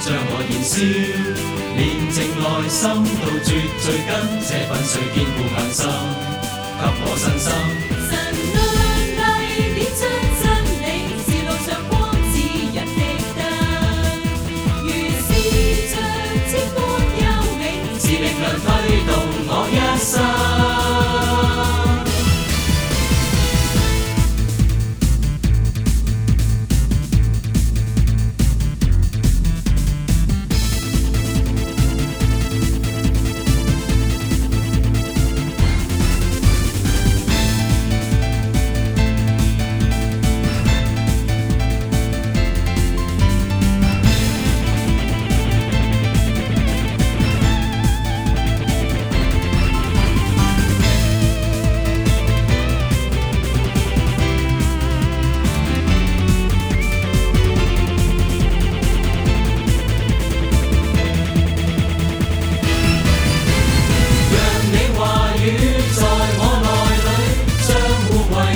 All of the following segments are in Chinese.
将我燃烧，连静内心都绝罪根，这份碎坚固心，给我心。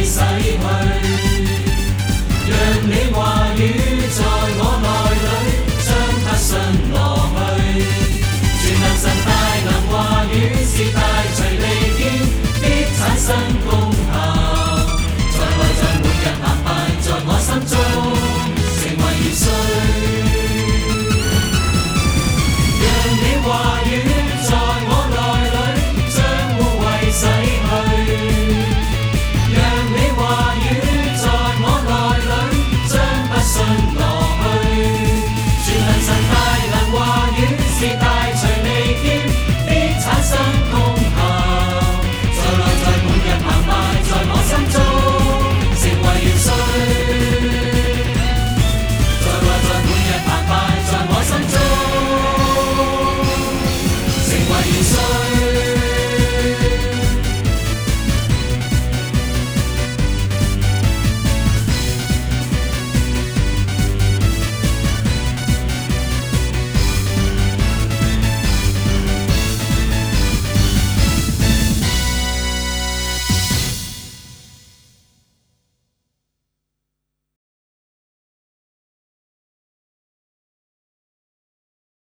Isa Imar